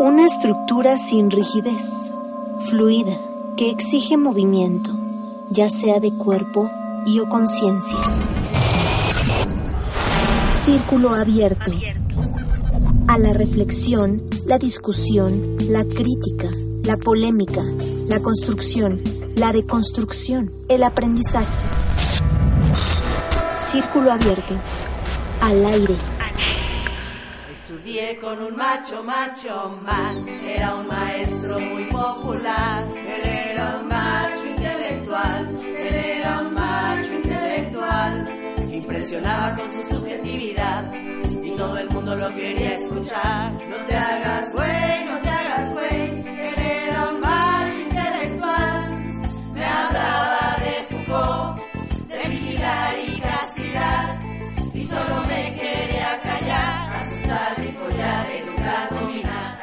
Una estructura sin rigidez, fluida, que exige movimiento, ya sea de cuerpo y o conciencia. Círculo abierto. A la reflexión, la discusión, la crítica, la polémica, la construcción, la deconstrucción, el aprendizaje. Círculo abierto. Al aire. Con un macho, macho man. Era un maestro muy popular. Él era un macho intelectual. Él era un macho intelectual. Impresionaba con su subjetividad. Y todo el mundo lo quería escuchar. No te hagas güey, no te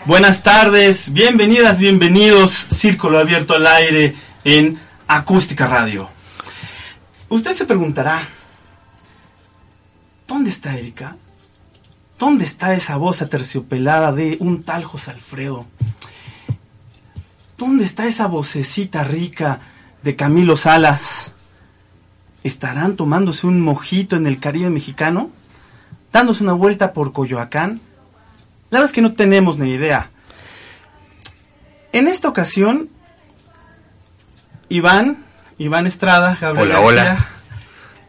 Buenas tardes, bienvenidas, bienvenidos. Círculo abierto al aire en Acústica Radio. Usted se preguntará, ¿dónde está Erika? ¿Dónde está esa voz aterciopelada de un tal José Alfredo? ¿Dónde está esa vocecita rica de Camilo Salas? ¿Estarán tomándose un mojito en el Caribe mexicano? ¿Dándose una vuelta por Coyoacán? La verdad es que no tenemos ni idea. En esta ocasión, Iván, Iván Estrada, Gabriel Hola, hola.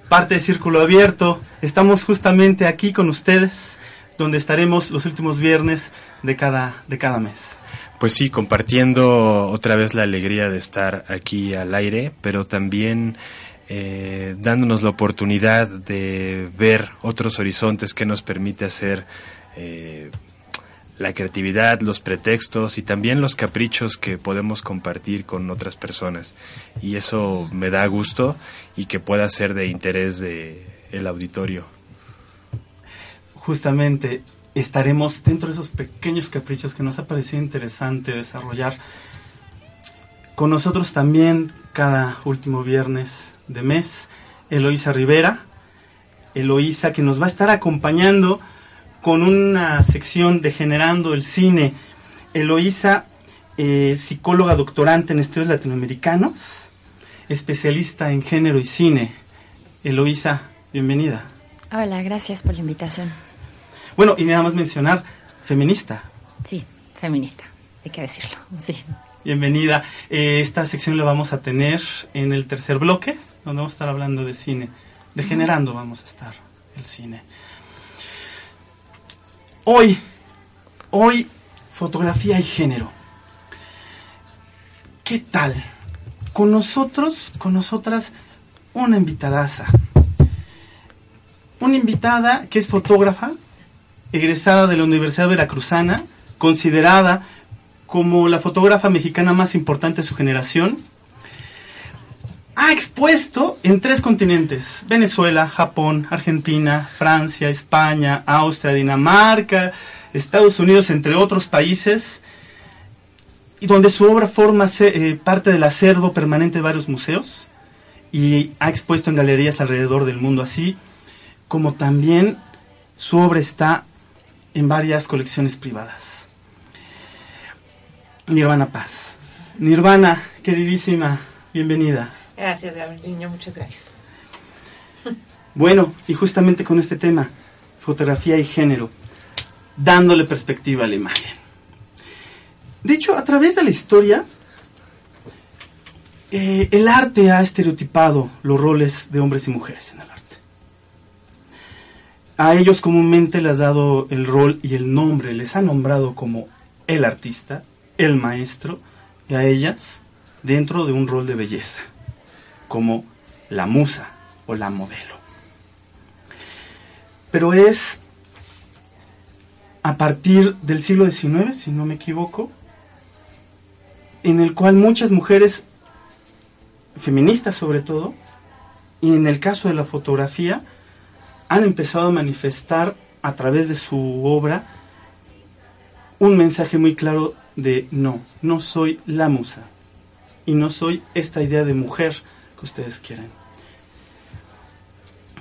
Parte de Círculo Abierto, estamos justamente aquí con ustedes, donde estaremos los últimos viernes de cada, de cada mes. Pues sí, compartiendo otra vez la alegría de estar aquí al aire, pero también eh, dándonos la oportunidad de ver otros horizontes que nos permite hacer eh, la creatividad, los pretextos y también los caprichos que podemos compartir con otras personas. Y eso me da gusto y que pueda ser de interés de el auditorio. Justamente estaremos dentro de esos pequeños caprichos que nos ha parecido interesante desarrollar. Con nosotros también cada último viernes de mes, Eloísa Rivera. Eloísa que nos va a estar acompañando con una sección de Generando el Cine. Eloísa, eh, psicóloga doctorante en estudios latinoamericanos, especialista en género y cine. Eloísa, bienvenida. Hola, gracias por la invitación. Bueno, y nada más mencionar, feminista. Sí, feminista, hay que decirlo. Sí. Bienvenida. Eh, esta sección la vamos a tener en el tercer bloque, donde vamos a estar hablando de cine. De generando vamos a estar el cine. Hoy, hoy, fotografía y género. ¿Qué tal? Con nosotros, con nosotras, una invitadaza. Una invitada que es fotógrafa, egresada de la Universidad Veracruzana, considerada como la fotógrafa mexicana más importante de su generación. Ha expuesto en tres continentes, Venezuela, Japón, Argentina, Francia, España, Austria, Dinamarca, Estados Unidos, entre otros países, y donde su obra forma eh, parte del acervo permanente de varios museos y ha expuesto en galerías alrededor del mundo, así como también su obra está en varias colecciones privadas. Nirvana Paz. Nirvana, queridísima, bienvenida. Gracias, Gabriel Niño, muchas gracias. Bueno, y justamente con este tema, fotografía y género, dándole perspectiva a la imagen. De hecho, a través de la historia, eh, el arte ha estereotipado los roles de hombres y mujeres en el arte. A ellos comúnmente les ha dado el rol y el nombre, les ha nombrado como el artista, el maestro, y a ellas dentro de un rol de belleza, como la musa o la modelo. Pero es a partir del siglo XIX, si no me equivoco, en el cual muchas mujeres, feministas sobre todo, y en el caso de la fotografía, han empezado a manifestar a través de su obra un mensaje muy claro de no, no soy la musa y no soy esta idea de mujer que ustedes quieren.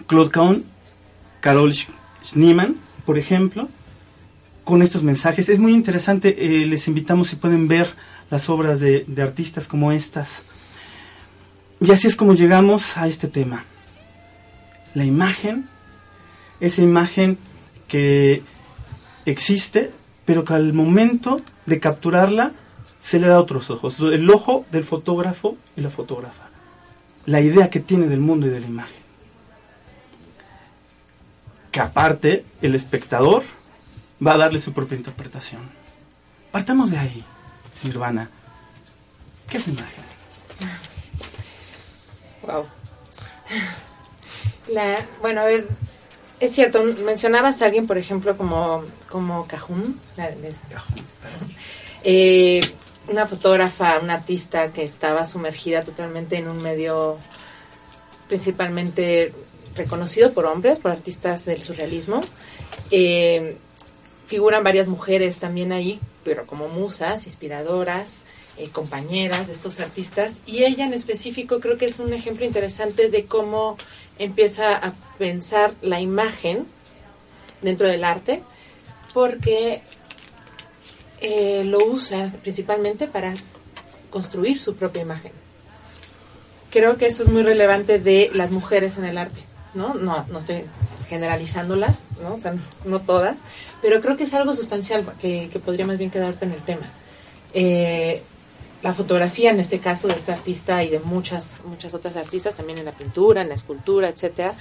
Claude Kahn, Carol Schneemann, por ejemplo, con estos mensajes. Es muy interesante, eh, les invitamos si pueden ver las obras de, de artistas como estas. Y así es como llegamos a este tema. La imagen, esa imagen que existe, pero que al momento de capturarla se le da otros ojos. El ojo del fotógrafo y la fotógrafa. La idea que tiene del mundo y de la imagen. Que aparte el espectador va a darle su propia interpretación. Partamos de ahí, Nirvana. ¿Qué es la imagen? Wow. La, bueno, a ver, es cierto, mencionabas a alguien, por ejemplo, como, como Cajun, la- les- eh, una fotógrafa, una artista que estaba sumergida totalmente en un medio principalmente reconocido por hombres, por artistas del surrealismo. Eh, figuran varias mujeres también ahí, pero como musas, inspiradoras, eh, compañeras de estos artistas. Y ella en específico creo que es un ejemplo interesante de cómo empieza a pensar la imagen dentro del arte, porque eh, lo usa principalmente para construir su propia imagen. Creo que eso es muy relevante de las mujeres en el arte, ¿no? No, no estoy generalizándolas, ¿no? O sea, no todas, pero creo que es algo sustancial que, podría más bien quedarte en el tema. Eh, la fotografía, en este caso, de esta artista y de muchas, muchas otras artistas, también en la pintura, en la escultura, etcétera,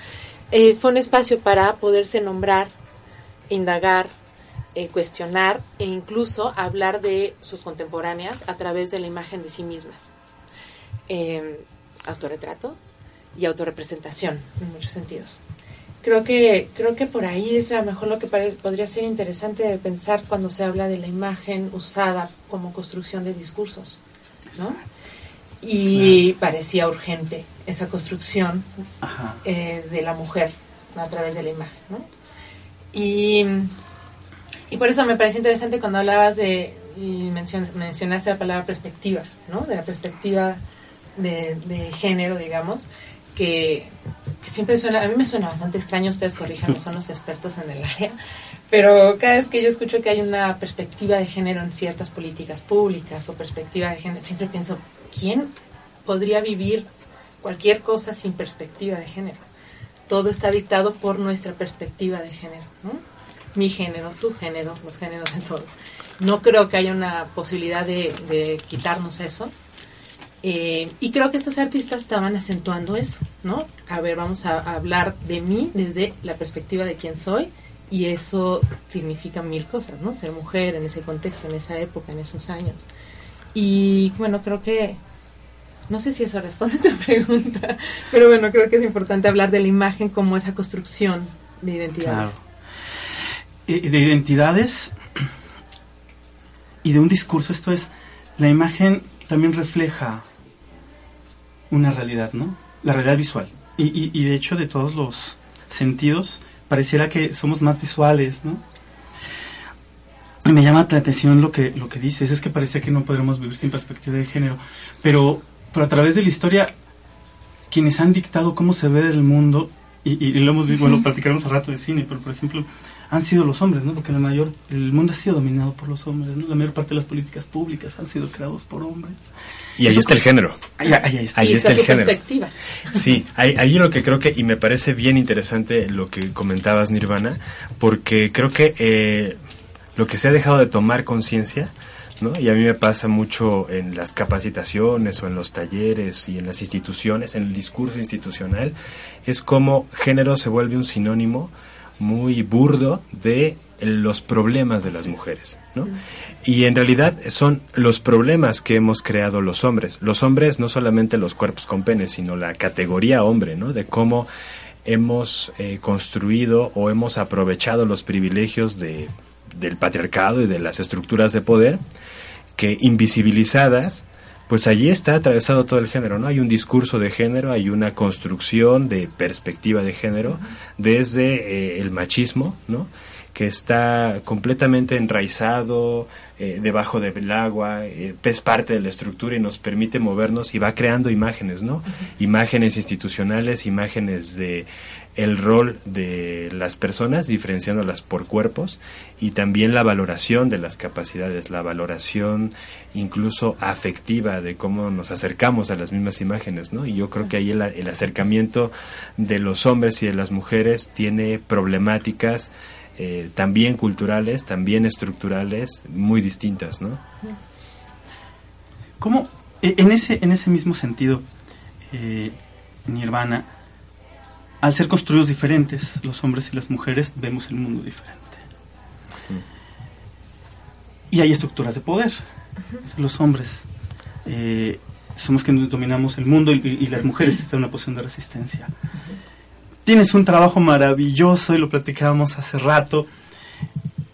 eh, fue un espacio para poderse nombrar, indagar, eh, cuestionar e incluso hablar de sus contemporáneas a través de la imagen de sí mismas. Eh, autorretrato y autorrepresentación, en muchos sentidos. Creo que, creo que por ahí es a lo mejor lo que podría ser interesante de pensar cuando se habla de la imagen usada como construcción de discursos, ¿no? Y parecía urgente esa construcción eh, de la mujer a través de la imagen, ¿no? Y, y por eso me parece interesante cuando hablabas de, y mencion- mencionaste la palabra perspectiva, ¿no? De la perspectiva de, de género, digamos, que, que siempre suena, a mí me suena bastante extraño, ustedes corríjanme, son los expertos en el área, pero cada vez que yo escucho que hay una perspectiva de género en ciertas políticas públicas o perspectiva de género, siempre pienso, ¿quién podría vivir cualquier cosa sin perspectiva de género? Todo está dictado por nuestra perspectiva de género, ¿no? Mi género, tu género, los géneros de todos. No creo que haya una posibilidad de, de quitarnos eso. Eh, y creo que estos artistas estaban acentuando eso, ¿no? A ver, vamos a, hablar de mí desde la perspectiva de quién soy y eso significa mil cosas, ¿no? Ser mujer en ese contexto, en esa época, en esos años. Y bueno, creo que, no sé si eso responde a tu pregunta, pero bueno, creo que es importante hablar de la imagen como esa construcción de identidades. De identidades y de un discurso. Esto es, la imagen también refleja una realidad, ¿no? La realidad visual. Y, y, y de hecho, de todos los sentidos, pareciera que somos más visuales, ¿no? Y me llama la atención lo que, lo que dices, es que parecía que no podremos vivir sin perspectiva de género, pero, pero a través de la historia, quienes han dictado cómo se ve el mundo, y, y lo hemos visto, bueno, platicaremos a rato de cine, pero por ejemplo, han sido los hombres, ¿no? Porque la mayor, el mundo ha sido dominado por los hombres, ¿no? La mayor parte de las políticas públicas han sido creados por hombres. Y ahí está el género. Ahí, ahí está. Ahí está el género. perspectiva. Sí, ahí, ahí lo que creo que, y me parece bien interesante lo que comentabas, Nirvana, porque creo que eh, lo que se ha dejado de tomar conciencia, ¿no? Y a mí me pasa mucho en las capacitaciones o en los talleres y en las instituciones, en el discurso institucional, es como género se vuelve un sinónimo muy burdo de los problemas de las mujeres, ¿no? Y en realidad son los problemas que hemos creado los hombres. Los hombres, no solamente los cuerpos con pene, sino la categoría hombre, ¿no? De cómo hemos eh, construido o hemos aprovechado los privilegios de del patriarcado y de las estructuras de poder que invisibilizadas pues allí está atravesado todo el género, ¿no? Hay un discurso de género, hay una construcción de perspectiva de género desde eh, el machismo, ¿no? que está completamente enraizado eh, debajo del agua, eh, es parte de la estructura y nos permite movernos y va creando imágenes, ¿no? Imágenes institucionales, imágenes de el rol de las personas, diferenciándolas por cuerpos, y también la valoración de las capacidades, la valoración incluso afectiva de cómo nos acercamos a las mismas imágenes, ¿no? Y yo creo que ahí el, acercamiento de los hombres y de las mujeres tiene problemáticas eh, también culturales, también estructurales, muy distintas, ¿no? ¿Cómo, e, en ese, en ese mismo sentido, eh, Nirvana, al ser construidos diferentes, los hombres y las mujeres, vemos el mundo diferente. Y hay estructuras de poder. Los hombres eh, somos quienes dominamos el mundo y, y las mujeres están en una posición de resistencia. Tienes un trabajo maravilloso y lo platicábamos hace rato,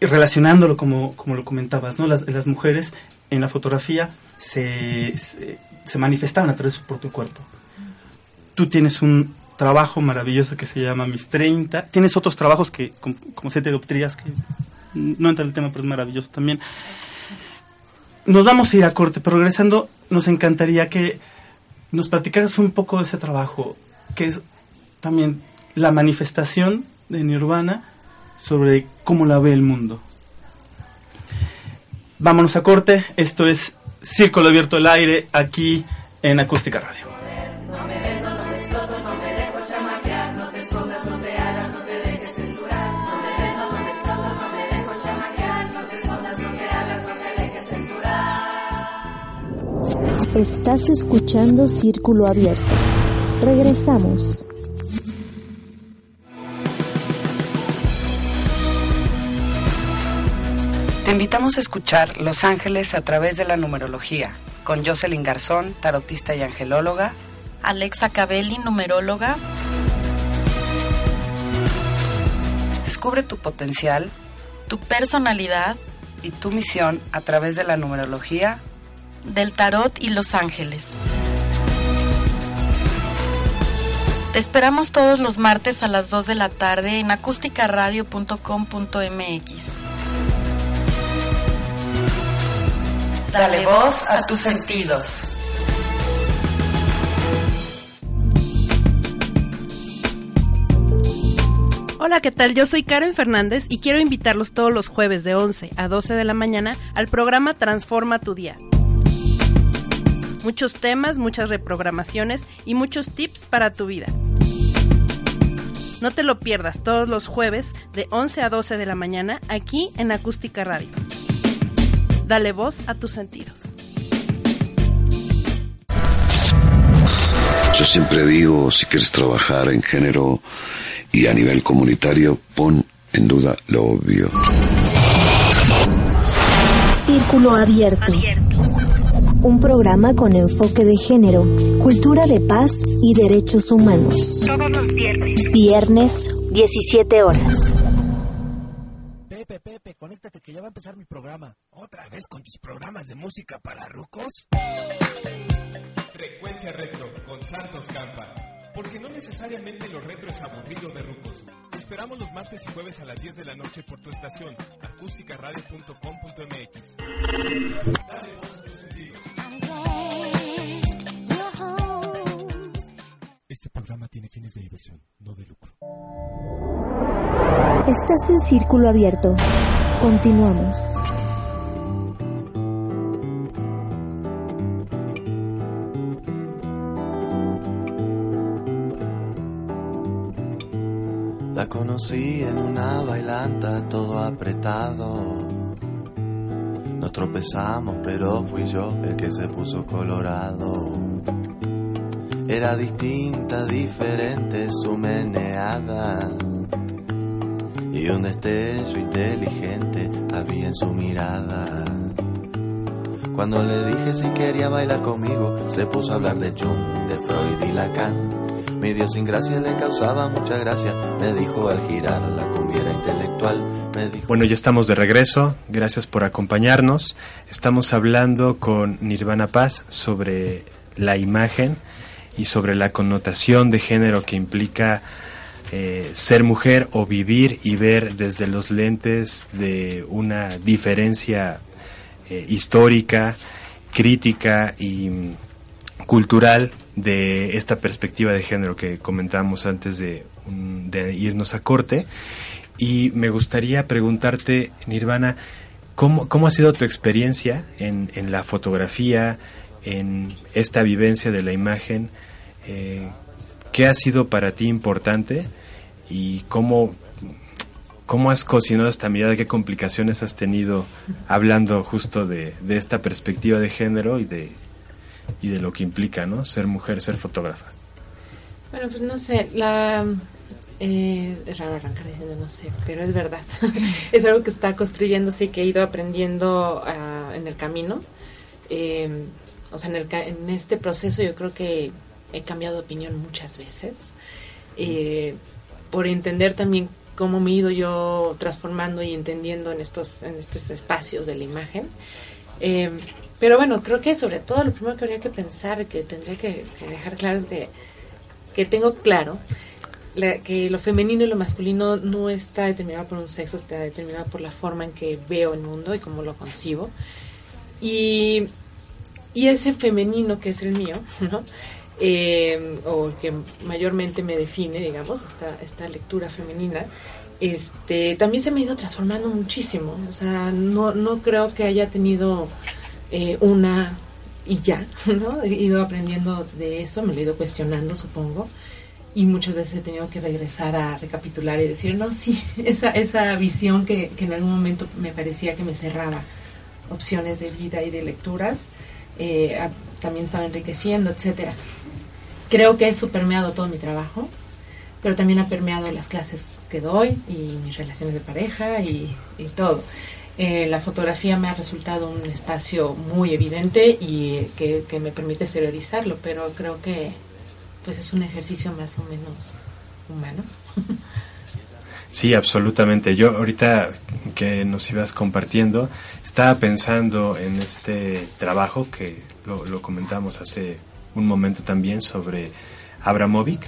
relacionándolo como, como lo comentabas, ¿no? Las, las mujeres en la fotografía se, se, se manifestaban a través de su propio cuerpo. Tú tienes un trabajo maravilloso que se llama Mis 30. Tienes otros trabajos que, como, como siete dioptrías, que no entra en el tema, pero es maravilloso también. Nos vamos a ir a corte, pero regresando, nos encantaría que nos platicaras un poco de ese trabajo, que es también la manifestación de Nirvana sobre cómo la ve el mundo. Vámonos a corte, esto es Círculo Abierto al Aire aquí en Acústica Radio. Estás escuchando Círculo Abierto. Regresamos. Te invitamos a escuchar Los Ángeles a través de la numerología con Jocelyn Garzón, tarotista y angelóloga, Alexa Cabelli, numeróloga. Descubre tu potencial tu personalidad y tu misión a través de la numerología del tarot y los ángeles. Te esperamos todos los martes a las 2 de la tarde en acústicaradio.com.mx. Dale voz a tus sentidos. Hola, ¿qué tal? Yo soy Karen Fernández y quiero invitarlos todos los jueves de 11 a 12 de la mañana al programa Transforma tu Día. Muchos temas, muchas reprogramaciones y muchos tips para tu vida. No te lo pierdas todos los jueves de 11 a 12 de la mañana aquí en Acústica Radio. Dale voz a tus sentidos. Yo siempre digo, si quieres trabajar en género y a nivel comunitario, pon en duda lo obvio. Círculo Abierto. Un programa con enfoque de género, cultura de paz y derechos humanos. Todos los viernes. Viernes, 17 horas. Pepe, Pepe, conéctate que ya va a empezar mi programa. ¿Otra vez con tus programas de música para rucos? Frecuencia Retro con Santos Campa. Porque no necesariamente lo retro es aburrido de rucos. Te esperamos los martes y jueves a las 10 de la noche por tu estación acústicaradio.com.mx. Dale voz a tus sentidos. Este programa tiene fines de diversión, no de lucro. Estás en Círculo Abierto. Continuamos. La conocí en una bailanta todo apretado. Nos tropezamos, pero fui yo el que se puso colorado. Era distinta, diferente su meneada. Y un destello inteligente había en su mirada. Cuando le dije si quería bailar conmigo, se puso a hablar de Jung, de Freud y Lacan. Mi idiosincrasia le causaba mucha gracia. Me dijo al girar la cumbiera intelectual. Bueno, ya estamos de regreso. Gracias por acompañarnos. Estamos hablando con Nirvana Paz sobre la imagen y sobre la connotación de género que implica eh, ser mujer o vivir y ver desde los lentes de una diferencia eh, histórica, crítica y mm, cultural de esta perspectiva de género que comentamos antes de, mm, de irnos a corte. Y me gustaría preguntarte, Nirvana, ¿cómo, cómo ha sido tu experiencia en, en la fotografía, en esta vivencia de la imagen? Eh, ¿Qué ha sido para ti importante y cómo, cómo has cocinado esta mirada? ¿Qué complicaciones has tenido hablando justo de, de esta perspectiva de género y de, y de lo que implica ¿no? ser mujer, ser fotógrafa? Bueno, pues no sé, la... eh, es raro arrancar diciendo no sé, pero es verdad. es algo que está construyéndose y que he ido aprendiendo ah, en el camino. Eh, o sea, en, el, en este proceso yo creo que he cambiado de opinión muchas veces. Eh, por entender también cómo me he ido yo transformando y entendiendo en estos, en estos espacios de la imagen. Eh, pero bueno, creo que sobre todo lo primero que habría que pensar, que tendría que, que dejar claro es que, que tengo claro la- que lo femenino y lo masculino no está determinado por un sexo, está determinado por la forma en que veo el mundo y cómo lo concibo. Y, y ese femenino que es el mío, ¿no? Eh, o que mayormente me define, digamos, esta, esta lectura femenina, este, también se me ha ido transformando muchísimo. O sea, no, no creo que haya tenido eh, una y ya, ¿no? He ido aprendiendo de eso, me lo he ido cuestionando, supongo. Y muchas veces he tenido que regresar a recapitular y decir, no, sí, esa, esa visión que, que en algún momento me parecía que me cerraba opciones de vida y de lecturas, eh, también estaba enriqueciendo, etcétera. Creo que eso ha permeado todo mi trabajo, pero también ha permeado las clases que doy y mis relaciones de pareja y, y todo. Eh, la fotografía me ha resultado un espacio muy evidente y que, que me permite exteriorizarlo, pero creo que pues es un ejercicio más o menos humano. Sí, absolutamente. Yo ahorita que nos ibas compartiendo, estaba pensando en este trabajo que lo, lo comentamos hace un momento también sobre Abramovic,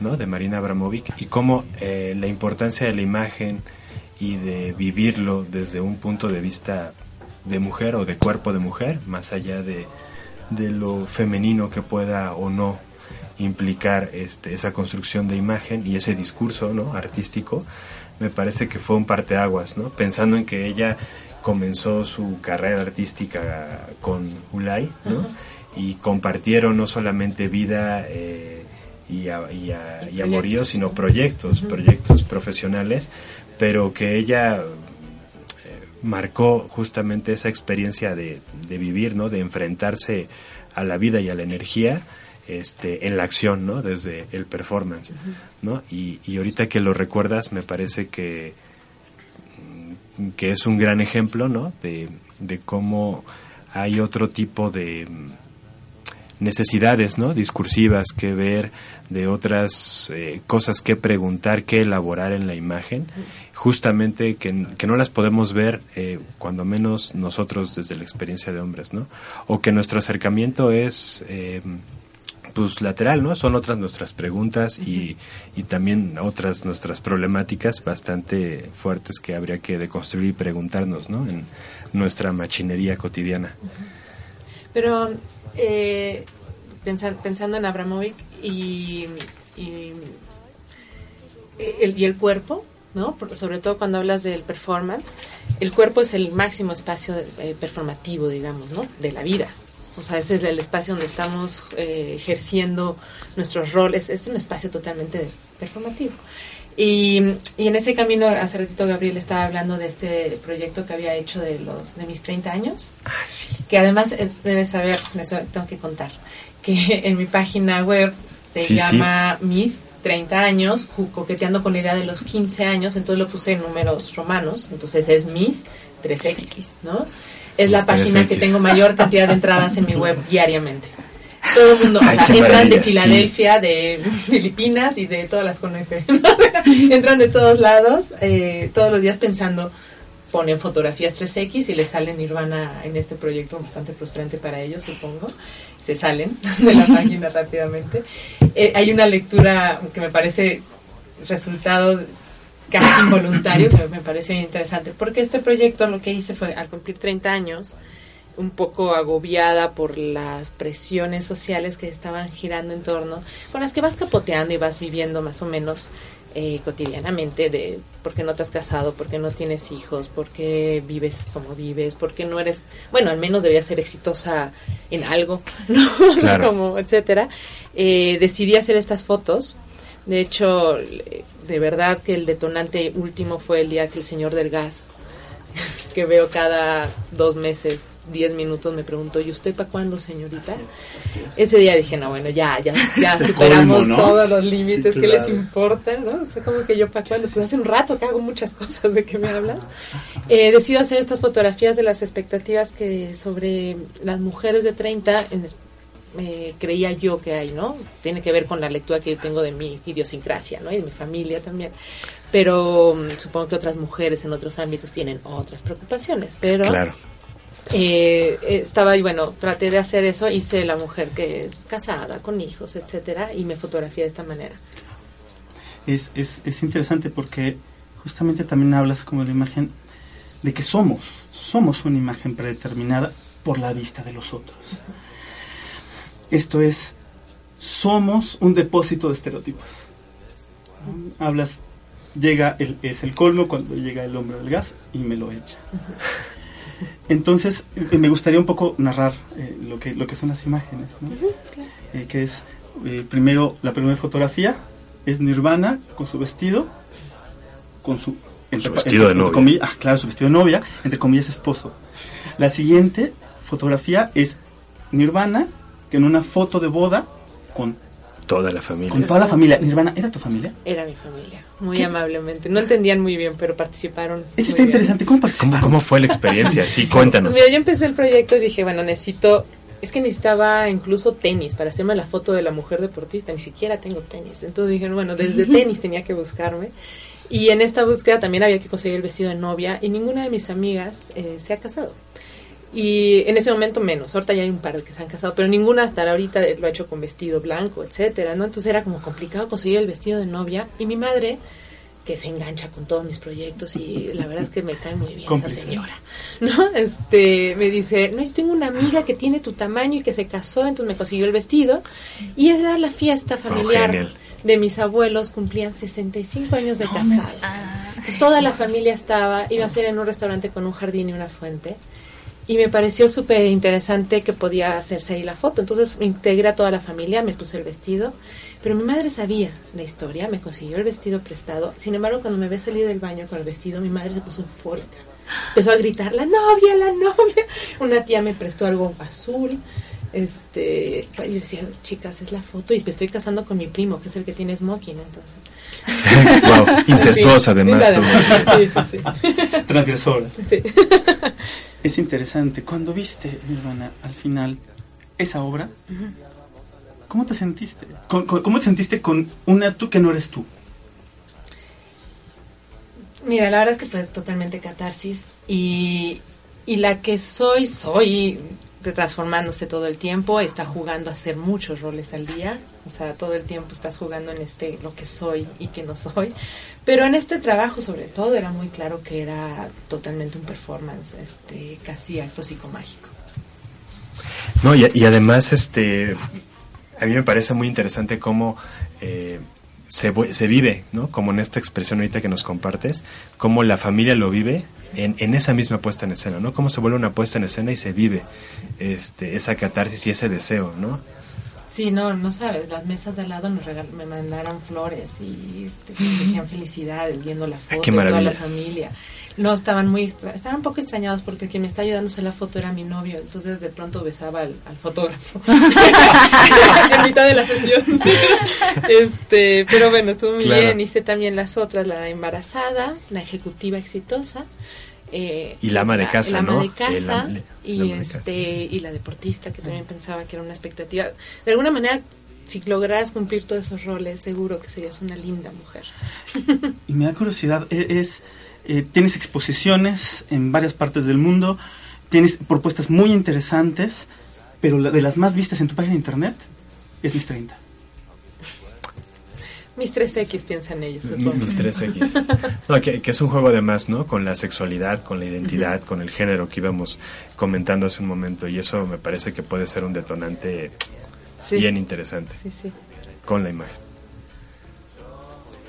¿no? De Marina Abramovic y cómo eh, la importancia de la imagen y de vivirlo desde un punto de vista de mujer o de cuerpo de mujer, más allá de, de lo femenino que pueda o no implicar este, esa construcción de imagen y ese discurso ¿no? artístico, me parece que fue un parteaguas, ¿no? pensando en que ella comenzó su carrera artística con Ulay, ¿no? Y compartieron no solamente vida eh, y, a- y a- y amorío, sino ¿no? proyectos, proyectos profesionales, pero que ella eh, marcó justamente esa experiencia de, de vivir, ¿no? De enfrentarse a la vida y a la energía este, en la acción, ¿no? Desde el performance, ¿no? Y, y ahorita que lo recuerdas, me parece que, que es un gran ejemplo, ¿no? De, de cómo hay otro tipo de mm, necesidades, ¿no? Discursivas que ver, de otras eh, cosas que preguntar, que elaborar en la imagen, justamente que, que no las podemos ver, eh, cuando menos nosotros desde la experiencia de hombres, ¿no? O que nuestro acercamiento es, eh, pues, lateral, ¿no? Son otras nuestras preguntas y, y también otras nuestras problemáticas bastante fuertes que habría que deconstruir y preguntarnos, ¿no? En nuestra machinería cotidiana. Pero eh, pensa- pensando en Abramovic y, y, el, y el cuerpo, ¿no? Porque sobre todo cuando hablas del performance, el cuerpo es el máximo espacio eh, performativo, digamos, ¿no? De la vida. O sea, ese es el espacio donde estamos eh, ejerciendo nuestros roles. Es un espacio totalmente performativo. Y, y en ese camino, hace ratito Gabriel estaba hablando de este proyecto que había hecho de los de mis 30 años. Que además eh, debes saber, tengo que contar, que en mi página web se Sí, sí. llama Mis 30 años, coqueteando con la idea de los 15 años, entonces lo puse en números romanos, entonces es Mis 3X, ¿no? Es la página 3X. que tengo mayor cantidad de entradas en mi web diariamente. todo el mundo, o sea, entran de Filadelfia, de Filipinas y de todas las con F. entran de todos lados, eh, todos los días pensando, ponen fotografías 3X y les sale Nirvana en este proyecto bastante frustrante para ellos, supongo. Se salen de la página rápidamente. Eh, hay una lectura que me parece resultado casi involuntario, que me parece interesante, porque este proyecto lo que hice fue, al cumplir 30 años, un poco agobiada por las presiones sociales que estaban girando en torno, con las que vas capoteando y vas viviendo más o menos eh, cotidianamente de por qué no te has casado, por qué no tienes hijos, por qué vives como vives, por qué no eres, bueno, al menos deberías ser exitosa en algo, ¿no? Claro. como, etcétera. Eh, decidí hacer estas fotos. De hecho, de verdad que el detonante último fue el día que el señor del gas, que veo cada dos meses, diez minutos, me preguntó, ¿y usted para cuándo, señorita? Ese día dije, no, bueno, ya, ya, ya superamos Colmo, ¿no? todos los Sí, límites, ¿qué claro. les importa? ¿no? O sea, como que yo para cuándo, pues hace un rato que hago muchas cosas de que me hablas. Eh, decido hacer estas fotografías de las expectativas que sobre las mujeres de 30 en eh, creía yo que hay, ¿no? Tiene que ver con la lectura que yo tengo de mi idiosincrasia, ¿no? Y de mi familia también. Pero mm, supongo que otras mujeres en otros ámbitos tienen otras preocupaciones, pero Claro. eh, estaba y bueno, traté de hacer eso, hice la mujer que es casada, con hijos, etcétera, y me fotografié de esta manera. Es, es, es interesante porque justamente también hablas como de la imagen de que somos, somos una imagen predeterminada por la vista de los otros. Esto es, somos un depósito de estereotipos. ¿no? Hablas, llega el, es el colmo cuando llega el hombre del gas y me lo echa. Entonces, eh, me gustaría un poco narrar eh, lo, que, lo que son las imágenes, ¿no? Eh, que es eh, primero la primera fotografía es Nirvana con su vestido con su, Su vestido de novia. comillas- ah, claro su vestido de novia entre comillas esposo la siguiente fotografía es Nirvana que en una foto de boda con, Toda la familia. con toda la familia Nirvana era tu familia Era mi familia, muy ¿Qué? amablemente. No entendían muy bien, pero participaron. eso está interesante cómo ¿Cómo, participaron ¿Cómo fue la experiencia? Sí, cuéntanos. Pues mira, yo empecé el proyecto y dije, bueno, necesito, es que necesitaba incluso tenis para hacerme la foto de la mujer deportista, ni siquiera tengo tenis. Entonces dije, bueno, desde tenis tenía que buscarme. Y en esta búsqueda también había que conseguir el vestido de novia y ninguna de mis amigas eh, se ha casado. Y en ese momento menos, ahorita ya hay un par de que se han casado, pero ninguna hasta ahorita lo ha hecho con vestido blanco, etcétera, ¿no? Entonces era como complicado conseguir el vestido de novia y mi madre que se engancha con todos mis proyectos y la verdad es que me cae muy bien esa señora. ¿no? Este, me dice, no, yo tengo una amiga que tiene tu tamaño y que se casó, entonces me consiguió el vestido. Y era la fiesta familiar genial. de mis abuelos, cumplían 65 años de casados. Entonces toda la familia estaba, iba a ser en un restaurante con un jardín y una fuente. Y me pareció súper interesante que podía hacerse ahí la foto. Entonces integré a toda la familia, me puse el vestido. Pero mi madre sabía la historia, me consiguió el vestido prestado. Sin embargo, cuando me ve salir del baño con el vestido, mi madre se puso eufórica. Empezó a gritar, la novia, la novia. Una tía me prestó algo azul. Este, y decía, chicas, es la foto. Y me estoy casando con mi primo, que es el que tiene smoking, entonces. wow, incestuosa además. tú. Sí, sí, sí. transgresora Sí. es interesante cuando viste Nirvana al final esa obra ¿Cómo te sentiste? ¿Cómo, cómo- te sentiste con una tú que no eres tú? Mira, la verdad es que fue totalmente catarsis y, y la que soy, soy de transformándose todo el tiempo, está jugando a hacer muchos roles al día, o sea, todo el tiempo estás jugando en este lo que soy y que no soy, pero en este trabajo sobre todo era muy claro que era totalmente un performance, este, casi acto psicomágico. No, y, además, este, a mí me parece muy interesante cómo eh, se, se vive, ¿no? Como en esta expresión ahorita que nos compartes, cómo la familia lo vive en, en esa misma puesta en escena, ¿no? Cómo se vuelve una puesta en escena y se vive este, esa catarsis y ese deseo, ¿no? Sí, no, no sabes, las mesas de al lado nos regal- me mandaron flores y este, me decían felicidades viendo la foto qué de toda la familia. No, estaban muy, estaban un poco extrañados porque quien me está ayudando a hacer la foto era mi novio, entonces de pronto besaba al, al fotógrafo en mitad de la sesión. este, pero bueno, estuvo muy Claro. bien, hice también las otras, la embarazada, la ejecutiva exitosa, eh, Y la ama de la- casa, ama ¿no? de casa El am- la y ama de este y la deportista que también pensaba que era una expectativa. De alguna manera, si lograras cumplir todos esos roles, seguro que serías una linda mujer. Y me da curiosidad, e- es, eh, tienes exposiciones en varias partes del mundo, tienes propuestas muy interesantes, pero la- de las más vistas en tu página de internet es Mis 30. Mis 3X piensan ellos, supongo. Mis 3X. No, que, que es un juego además, ¿no? Con la sexualidad, con la identidad, con el género que íbamos comentando hace un momento. Y eso me parece que puede ser un detonante Sí. bien interesante Sí, sí. con la imagen.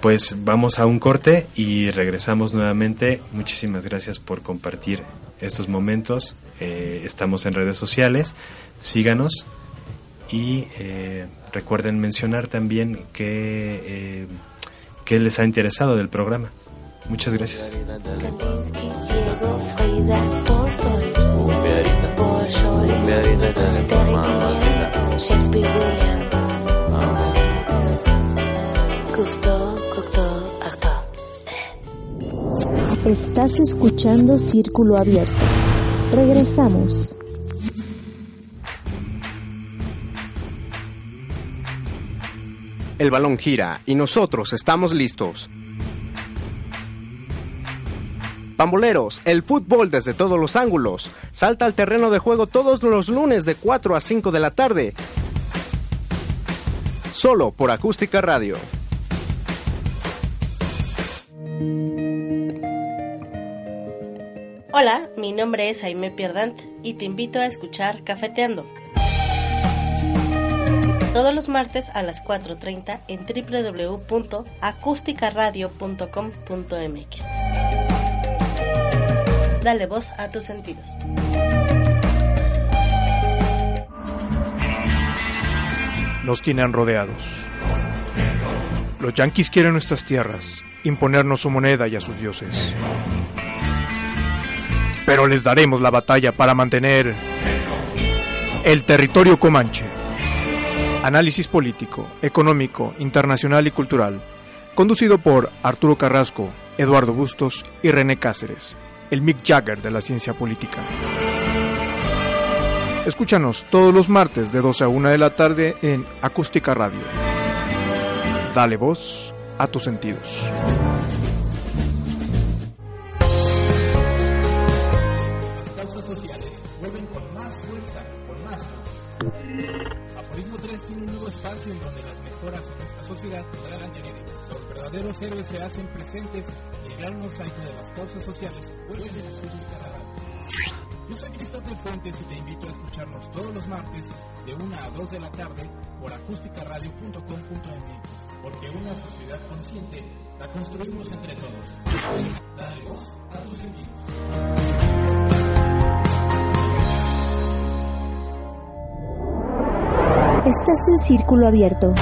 Pues vamos a un corte y regresamos nuevamente. Muchísimas gracias por compartir estos momentos. Eh, estamos en redes sociales. Síganos. Y eh, recuerden mencionar también que, eh, qué les ha interesado del programa. Muchas gracias. Estás escuchando Círculo Abierto. Regresamos. El balón gira y nosotros estamos listos. Pamboleros, el fútbol desde todos los ángulos. Salta al terreno de juego todos los lunes de 4 a 5 de la tarde. Solo por Acústica Radio. Hola, mi nombre es Jaime Pierdant y te invito a escuchar Cafeteando. Todos los martes a las 4.30 en www.acusticaradio.com.mx. Dale voz a tus sentidos. Nos tienen rodeados. Los yanquis quieren nuestras tierras, imponernos su moneda y a sus dioses. Pero les daremos la batalla para mantener el territorio comanche. Análisis político, económico, internacional y cultural. Conducido por Arturo Carrasco, Eduardo Bustos y René Cáceres, el Mick Jagger de la ciencia política. Escúchanos todos los martes de 12 a 1 de la tarde en Acústica Radio. Dale voz a tus sentidos. Sociedad. Los verdaderos héroes se hacen presentes y el gran mosaico de las causas sociales vuelve a Radio. Yo soy Cristóbal Fuentes y te invito a escucharnos todos los martes de 1 a 2 de la tarde por acústicaradio.com.mx, porque una sociedad consciente la construimos entre todos. Dale voz a tus sentidos. Estás en Círculo Abierto.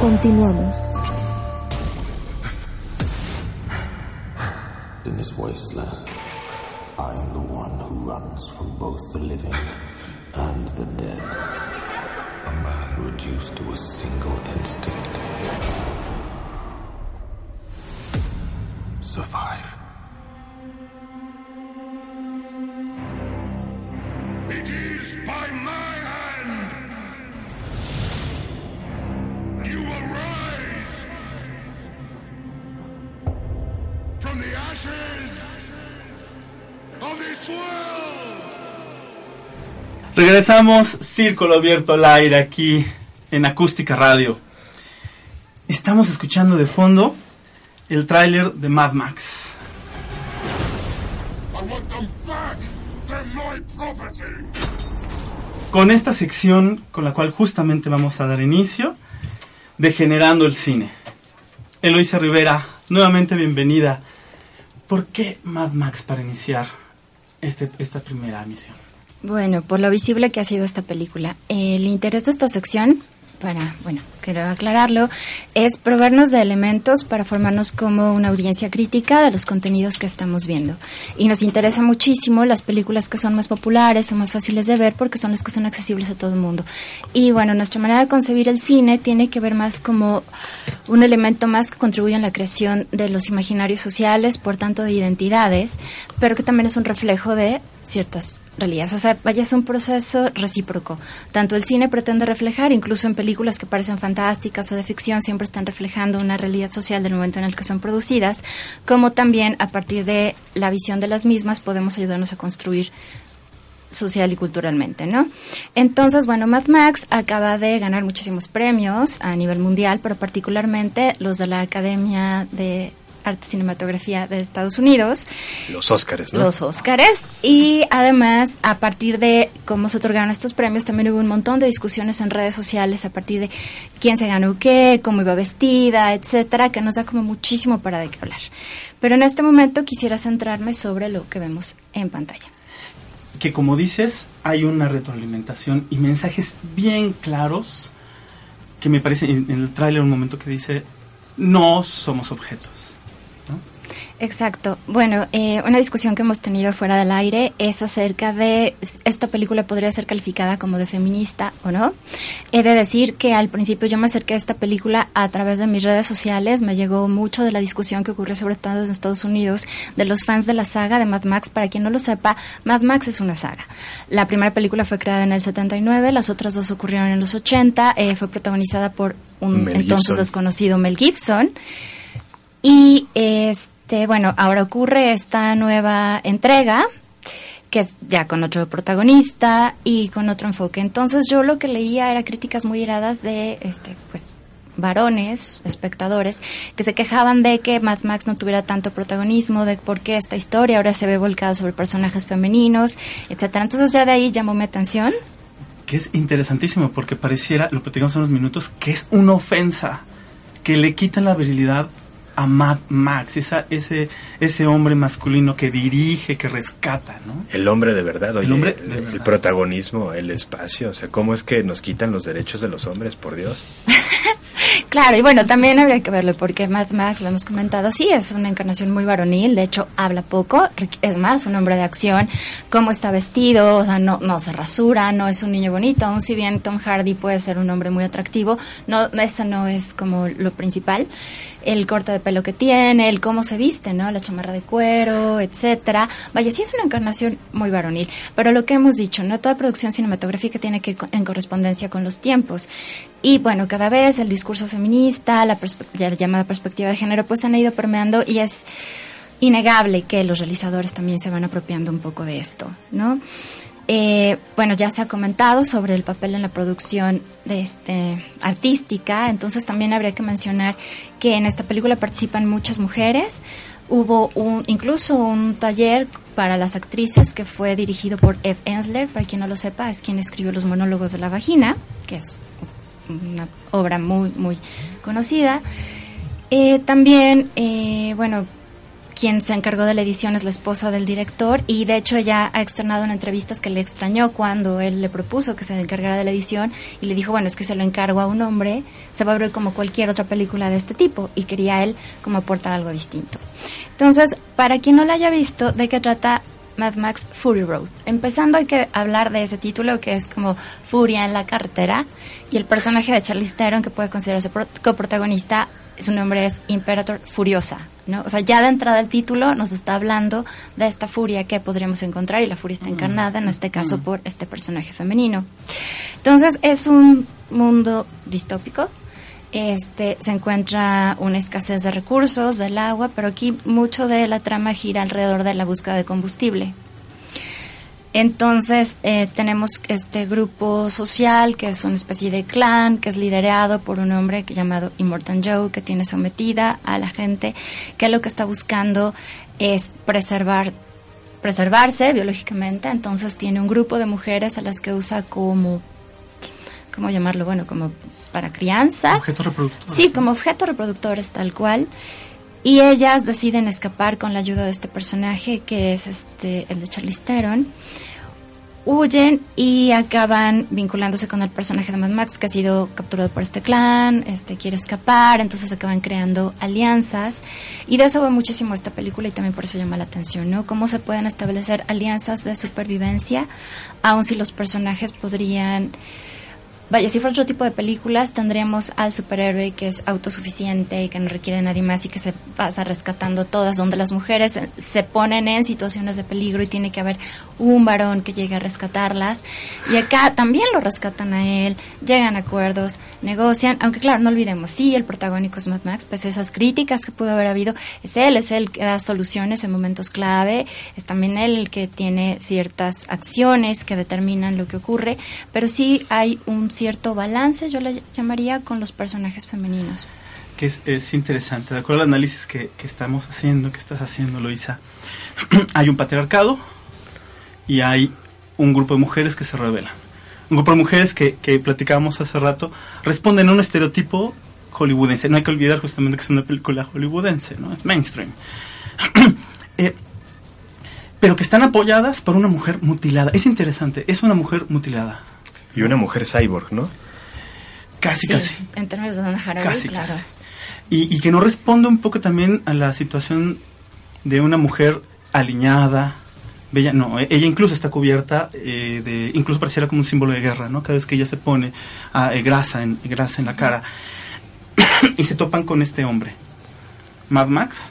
Continuamos. In this wasteland, I am the one who runs from both the living and the dead. A man reduced to a single instinct. Survive. Regresamos, Círculo Abierto al aire aquí en Acústica Radio. Estamos escuchando de fondo el tráiler de Mad Max. Con esta sección con la cual justamente vamos a dar inicio, Degenerando el Cine. Eloisa Rivera, nuevamente bienvenida. ¿Por qué Mad Max para iniciar este, esta primera emisión? Bueno, por lo visible que ha sido esta película. El interés de esta sección para, bueno, quiero aclararlo, es probarnos de elementos para formarnos como una audiencia crítica de los contenidos que estamos viendo. Y nos interesa muchísimo las películas que son más populares o más fáciles de ver porque son las que son accesibles a todo el mundo. Y bueno, nuestra manera de concebir el cine tiene que ver más como un elemento más que contribuye a la creación de los imaginarios sociales, por tanto de identidades, pero que también es un reflejo de ciertas realidades. O sea, vaya, es un proceso recíproco. Tanto el cine pretende reflejar, incluso en películas que parecen fantásticas o de ficción, siempre están reflejando una realidad social del momento en el que son producidas, como también a partir de la visión de las mismas podemos ayudarnos a construir social y culturalmente, ¿no? Entonces, bueno, Mad Max acaba de ganar muchísimos premios a nivel mundial, pero particularmente los de la Academia de Arte y Cinematografía de Estados Unidos. Los Óscares, ¿no? Los Óscares. Y además, a partir de cómo se otorgaron estos premios, también hubo un montón de discusiones en redes sociales a partir de quién se ganó qué, cómo iba vestida, etcétera, que nos da como muchísimo para de qué hablar. Pero en este momento quisiera centrarme sobre lo que vemos en pantalla. Que como dices, hay una retroalimentación y mensajes bien claros que me parece en, en el tráiler un momento que dice no somos objetos. Exacto. Bueno, eh, una discusión que hemos tenido fuera del aire es acerca de esta película podría ser calificada como de feminista o no. He de decir que al principio yo me acerqué a esta película a través de mis redes sociales. Me llegó mucho de la discusión que ocurrió sobre todo en Estados Unidos de los fans de la saga de Mad Max. Para quien no lo sepa, Mad Max es una saga. La primera película fue creada en el 79, las otras dos ocurrieron en los 80. Eh, fue protagonizada por un Mel entonces Gibson. desconocido Mel Gibson. Y este, bueno, ahora ocurre esta nueva entrega que es ya con otro protagonista y con otro enfoque. Entonces yo lo que leía era críticas muy iradas de este pues varones, espectadores, que se quejaban de que Mad Max no tuviera tanto protagonismo, de por qué esta historia ahora se ve volcada sobre personajes femeninos, etcétera. Entonces ya de ahí llamó mi atención. Que es interesantísimo porque pareciera, lo platicamos en unos minutos, que es una ofensa que le quita la virilidad a Mad Max, esa, ese, ese hombre masculino que dirige, que rescata, ¿no? El hombre de verdad, oye, El hombre el, de el verdad. protagonismo, el espacio, o sea, ¿cómo es que nos quitan los derechos de los hombres, por Dios? Claro, y bueno, también habría que verlo porque Mad Max, lo hemos comentado, sí, es una encarnación muy varonil, de hecho habla poco, es más, un hombre de acción, cómo está vestido, o sea, no, no se rasura, no es un niño bonito, aun si bien Tom Hardy puede ser un hombre muy atractivo, no, eso no es como lo principal. El corte de pelo que tiene, el cómo se viste, ¿no? La chamarra de cuero, etcétera. Vaya, sí es una encarnación muy varonil, pero lo que hemos dicho, ¿no? Toda producción cinematográfica tiene que ir en correspondencia con los tiempos. Y bueno, cada vez el discurso feminista, la, la llamada perspectiva de género, pues han ido permeando y es innegable que los realizadores también se van apropiando un poco de esto, ¿no? Eh, bueno, ya se ha comentado sobre el papel en la producción de este artística, entonces también habría que mencionar que en esta película participan muchas mujeres. Hubo un, incluso un taller para las actrices que fue dirigido por Eve Ensler, para quien no lo sepa, es quien escribió los monólogos de la vagina, que es una obra muy, muy conocida. Eh, también, eh, bueno, quien se encargó de la edición es la esposa del director y de hecho ella ha externado en entrevistas que le extrañó cuando él le propuso que se encargara de la edición y le dijo, bueno, es que se lo encargo a un hombre, se va a ver como cualquier otra película de este tipo y quería él como aportar algo distinto. Entonces, para quien no la haya visto, ¿de qué trata Mad Max Fury Road? Empezando hay que hablar de ese título que es como Furia en la carretera y el personaje de Charlize Theron que puede considerarse pro- coprotagonista su nombre es Imperator Furiosa, ¿no? O sea, ya de entrada el título nos está hablando de esta furia que podríamos encontrar y la furia está encarnada, en este caso, por este personaje femenino. Entonces, es un mundo distópico. Este, se encuentra una escasez de recursos, del agua, pero aquí mucho de la trama gira alrededor de la búsqueda de combustible. Entonces eh, tenemos este grupo social que es una especie de clan que es liderado por un hombre que- llamado Immortan Joe que tiene sometida a la gente que lo que está buscando es preservar preservarse biológicamente entonces tiene un grupo de mujeres a las que usa como cómo llamarlo bueno como para crianza Objetos reproductores. Sí, como objetos reproductores tal cual. Y ellas deciden escapar con la ayuda de este personaje que es este el de Charlize Theron. huyen y acaban vinculándose con el personaje de Mad Max que ha sido capturado por este clan, este quiere escapar, entonces acaban creando alianzas y de eso va muchísimo esta película y también por eso llama la atención, ¿no? Cómo se pueden establecer alianzas de supervivencia, aun si los personajes podrían Vaya, si fuera otro tipo de películas, tendríamos al superhéroe que es autosuficiente y que no requiere de nadie más y que se pasa rescatando todas, donde las mujeres se ponen en situaciones de peligro y tiene que haber un varón que llegue a rescatarlas. Y acá también lo rescatan a él, llegan a acuerdos, negocian, aunque claro, no olvidemos, sí, el protagónico es Mad Max, pues esas críticas que pudo haber habido, es él, es él que da soluciones en momentos clave, es también él el que tiene ciertas acciones que determinan lo que ocurre, pero sí hay un cierto balance, yo le llamaría, con los personajes femeninos. Que es, es interesante, de acuerdo al análisis que, que estamos haciendo, que estás haciendo, Luisa, hay un patriarcado y hay un grupo de mujeres que se rebelan. Un grupo de mujeres que, que platicábamos hace rato responden a un estereotipo hollywoodense. No hay que olvidar justamente que es una película hollywoodense, ¿no? Es mainstream. Eh, pero que están apoyadas por una mujer mutilada. Es interesante, es una mujer mutilada. Y una mujer cyborg, ¿no? Casi, Sí, casi. En términos de Donna Haraway, Casi, claro. casi. Y, y que no responde un poco también a la situación de una mujer aliñada, bella. No, e- ella incluso está cubierta eh, de, incluso pareciera como un símbolo de guerra, ¿no? Cada vez que ella se pone ah, eh, grasa, en, grasa en la cara. y se topan con este hombre, Mad Max,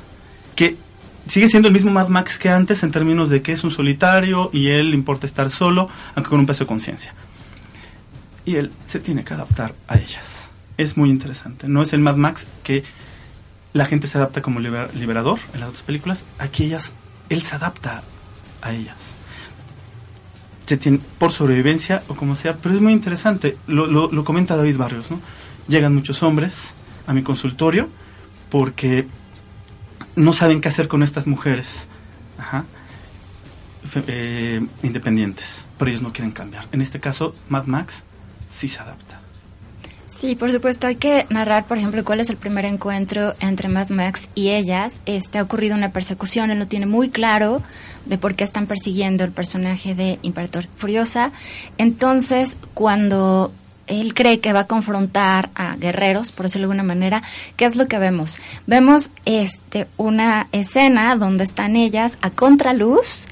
que sigue siendo el mismo Mad Max que antes en términos de que es un solitario y él le importa estar solo, aunque con un peso de conciencia. Y él se tiene que adaptar a ellas. Es muy interesante. No es el Mad Max que la gente se adapta como liber- liberador en las otras películas. Aquí ellas, él se adapta a ellas. Se tiene, por sobrevivencia o como sea, pero es muy interesante. Lo, lo- lo comenta David Barrios, ¿no? Llegan muchos hombres a mi consultorio porque no saben qué hacer con estas mujeres. Ajá. Eh, independientes, pero ellos no quieren cambiar. En este caso, Mad Max sí se adapta. Sí, por supuesto, hay que narrar, por ejemplo, cuál es el primer encuentro entre Mad Max y ellas. Este, ha ocurrido una persecución, él lo tiene muy claro de por qué están persiguiendo el personaje de Imperator Furiosa. Entonces, cuando él cree que va a confrontar a guerreros, por decirlo de alguna manera, ¿qué es lo que vemos? Vemos este, una escena donde están ellas a contraluz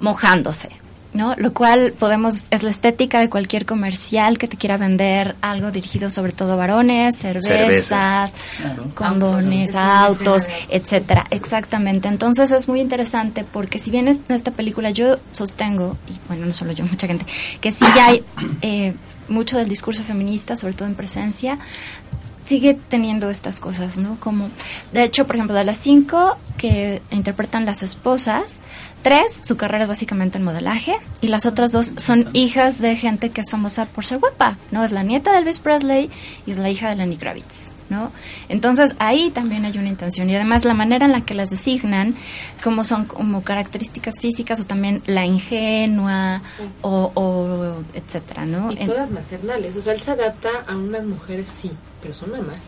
mojándose. ¿No? Lo cual podemos, es la estética de cualquier comercial que te quiera vender algo dirigido sobre todo a varones, cervezas, Cerveza. condones, autos, etcétera. Exactamente. Entonces es muy interesante porque si bien es- en esta película yo sostengo, y bueno, no solo yo, mucha gente, que sí ya hay eh, mucho del discurso feminista, sobre todo en presencia, sigue teniendo estas cosas, ¿no? Como, de hecho, por ejemplo, de las cinco que interpretan las esposas, tres, su carrera es básicamente el modelaje, y las otras dos son hijas de gente que es famosa por ser guapa, ¿no? Es la nieta de Elvis Presley y es la hija de Lenny Kravitz, ¿no? Entonces, ahí también hay una intención, y además la manera en la que las designan, como son como características físicas, o también la ingenua, o, o etcétera, ¿no? Y todas maternales. O sea, él se adapta a unas mujeres, sí, pero son mamás.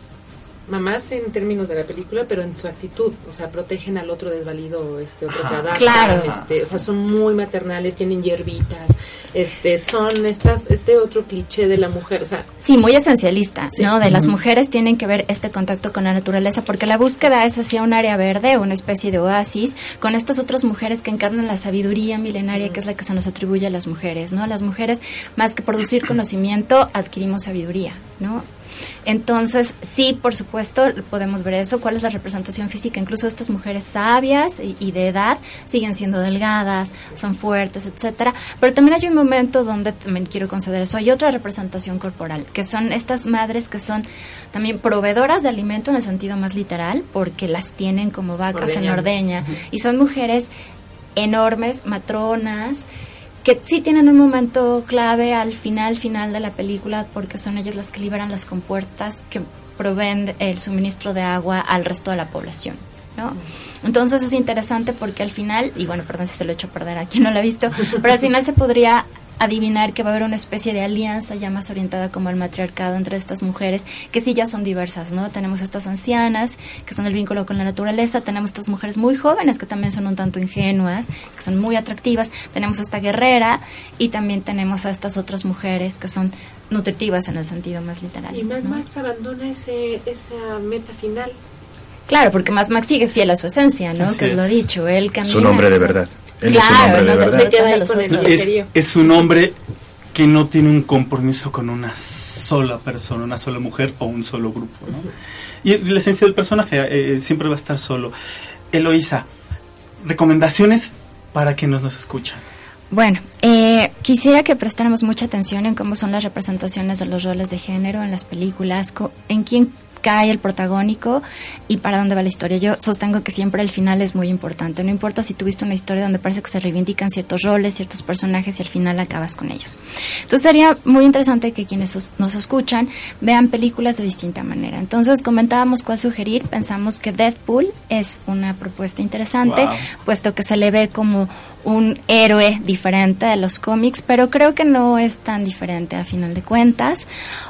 Mamás en términos de la película, pero en su actitud. O sea, protegen al otro desvalido, este otro Ajá. adapta. Claro. Este, o sea, son muy maternales, tienen hierbitas. Este, son estas, este otro cliché de la mujer. O sea, Sí, muy esencialista, Sí. ¿no? De las mujeres tienen que ver este contacto con la naturaleza, porque la búsqueda es hacia un área verde, una especie de oasis, con estas otras mujeres que encarnan la sabiduría milenaria que es la que se nos atribuye a las mujeres, ¿no? Las mujeres, más que producir conocimiento, adquirimos sabiduría, ¿no? Entonces, sí, por supuesto, podemos ver eso. ¿Cuál es la representación física? Incluso estas mujeres sabias y, y de edad siguen siendo delgadas, son fuertes, etcétera. Pero también hay un momento donde también quiero conceder eso. Hay otra representación corporal, que son estas madres que son también proveedoras de alimento en el sentido más literal, porque las tienen como vacas en ordeña. Y son mujeres enormes, matronas, que sí tienen un momento clave al final, final de la película, porque son ellas las que liberan las compuertas que proveen el suministro de agua al resto de la población. ¿no? Entonces es interesante porque al final, y bueno, perdón si se lo he hecho perder a quien no lo ha visto, pero al final se podría adivinar que va a haber una especie de alianza ya más orientada como al matriarcado entre estas mujeres, que sí ya son diversas, ¿no? Tenemos estas ancianas, que son el vínculo con la naturaleza, tenemos estas mujeres muy jóvenes, que también son un tanto ingenuas, que son muy atractivas, tenemos esta guerrera y también tenemos a estas otras mujeres que son nutritivas en el sentido más literal. Y Mad ¿no? Max abandona ese, esa meta final. Claro, porque Mad Max sigue fiel a su esencia, ¿no? Así que es es. lo dicho, él camina. Es un hombre de verdad. Él es un Claro, hombre de no, verdad. se queda ahí con el Es, es un hombre que no tiene un compromiso con una sola persona, una sola mujer o un solo grupo. ¿no? Y la esencia del personaje eh, siempre va a estar solo. Eloísa, recomendaciones para quienes nos escuchan. Bueno, eh, quisiera que prestáramos mucha atención en cómo son las representaciones de los roles de género en las películas, co- en quién cae el protagónico y para dónde va la historia. Yo sostengo que siempre el final es muy importante. No importa si tuviste una historia donde parece que se reivindican ciertos roles, ciertos personajes y al final acabas con ellos. Entonces sería muy interesante que quienes os- nos escuchan vean películas de distinta manera. Entonces comentábamos cuál sugerir. Pensamos que Deadpool es una propuesta interesante, Wow. puesto que se le ve como un héroe diferente de los cómics, pero creo que no es tan diferente a final de cuentas.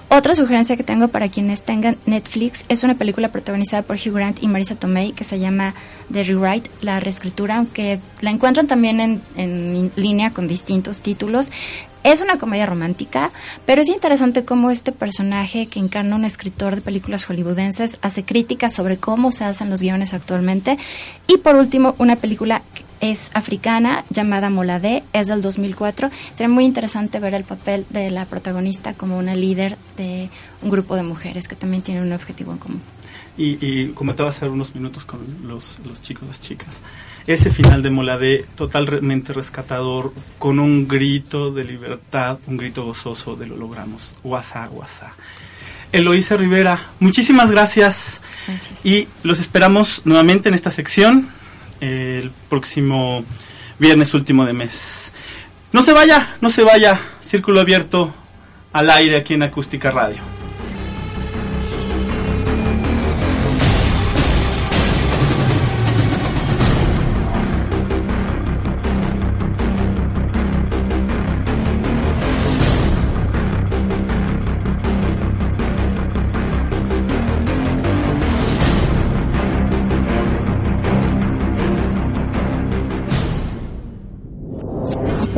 Otra sugerencia que tengo para quienes tengan Netflix es una película protagonizada por Hugh Grant y Marisa Tomei que se llama The Rewrite, la reescritura, aunque la encuentran también en, en línea con distintos títulos. Es una comedia romántica, pero es interesante cómo este personaje que encarna un escritor de películas hollywoodenses hace críticas sobre cómo se hacen los guiones actualmente. Y por último, una película es africana llamada Moladé, es del 2004. Sería muy interesante ver el papel de la protagonista como una líder de un grupo de mujeres que también tienen un objetivo en común. Y, y comentaba hace unos minutos con los, los chicos, las chicas. Ese final de Moladé, totalmente rescatador, con un grito de libertad, un grito gozoso de lo logramos. Guasá, guasá. Eloísa Rivera, muchísimas gracias. Gracias. Y los esperamos nuevamente en esta sección el próximo viernes último de mes. No se vaya, no se vaya. Círculo abierto al aire aquí en Acústica Radio.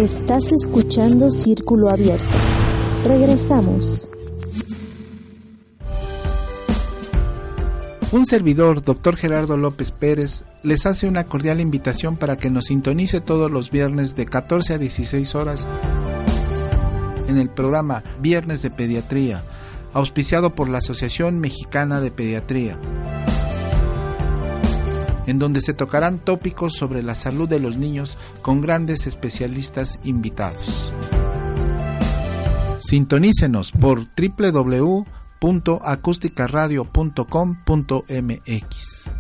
Estás escuchando Círculo Abierto. Regresamos. Un servidor, Dr. Gerardo López Pérez, les hace una cordial invitación para que nos sintonice todos los viernes de 14 a 16 horas en el programa Viernes de Pediatría, auspiciado por la Asociación Mexicana de Pediatría, en donde se tocarán tópicos sobre la salud de los niños con grandes especialistas invitados. Sintonícenos por www.acusticaradio.com.mx.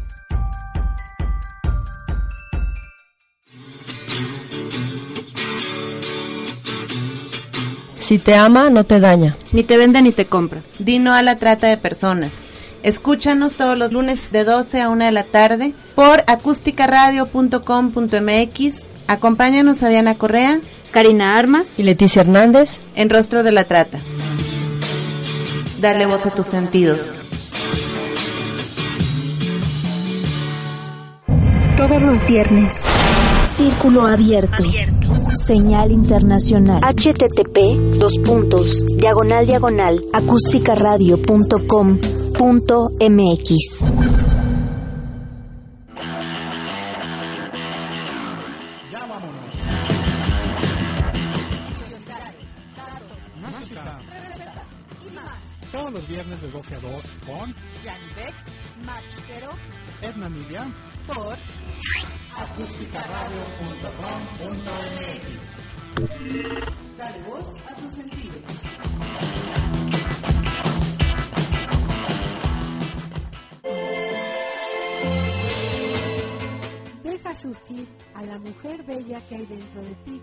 Si te ama, no te daña. Ni te vende ni te compra. Di no a la trata de personas. Escúchanos todos los lunes de 12 a 1 de la tarde por acusticaradio.com.mx. Acompáñanos a Diana Correa, Karina Armas y Leticia Hernández en Rostro de la Trata. Darle voz a tus sentidos. Todos los viernes. Círculo abierto. Señal internacional. http dos puntos diagonal diagonal acústicaradio.com.mx. Todos los viernes de 12 a 2 con Yanivex, Max Quero, Edna Miriam por acústicaradio.com.mx. Dale voz a tus sentidos. Surgir a la mujer bella que hay dentro de ti.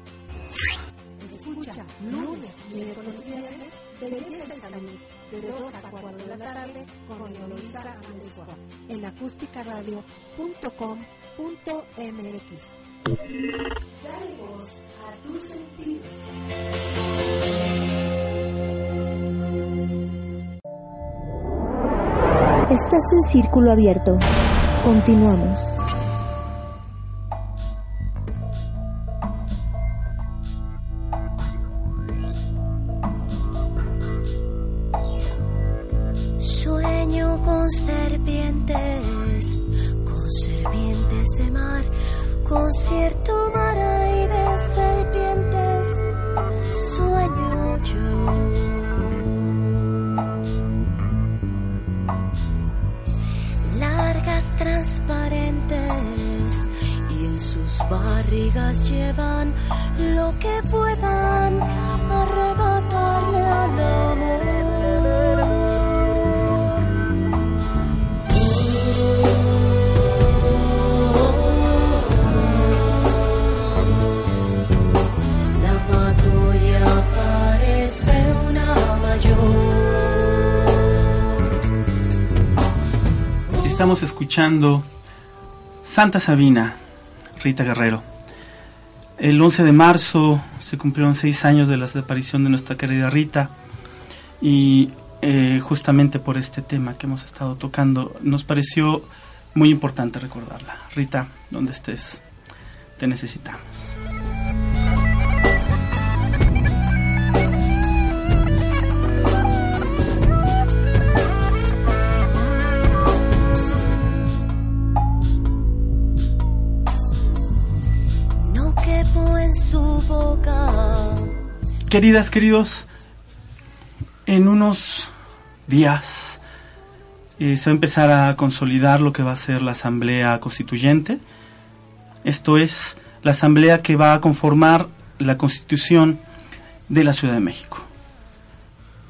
Escucha lunes, miércoles y viernes, Belleza y Salud, de 2 a 4 de la tarde, con Eloisa Amezcua, en acústicaradio.com.mx. Dale voz a tus sentidos. Estás en círculo abierto. Continuamos. Santa Sabina, Rita Guerrero. El 11 de marzo se cumplieron seis años de la desaparición de nuestra querida Rita y eh, justamente por este tema que hemos estado tocando nos pareció muy importante recordarla. Rita, donde estés, te necesitamos. Queridas, queridos, en unos días eh, se va a empezar a consolidar lo que va a ser la Asamblea Constituyente. Esto es la Asamblea que va a conformar la Constitución de la Ciudad de México.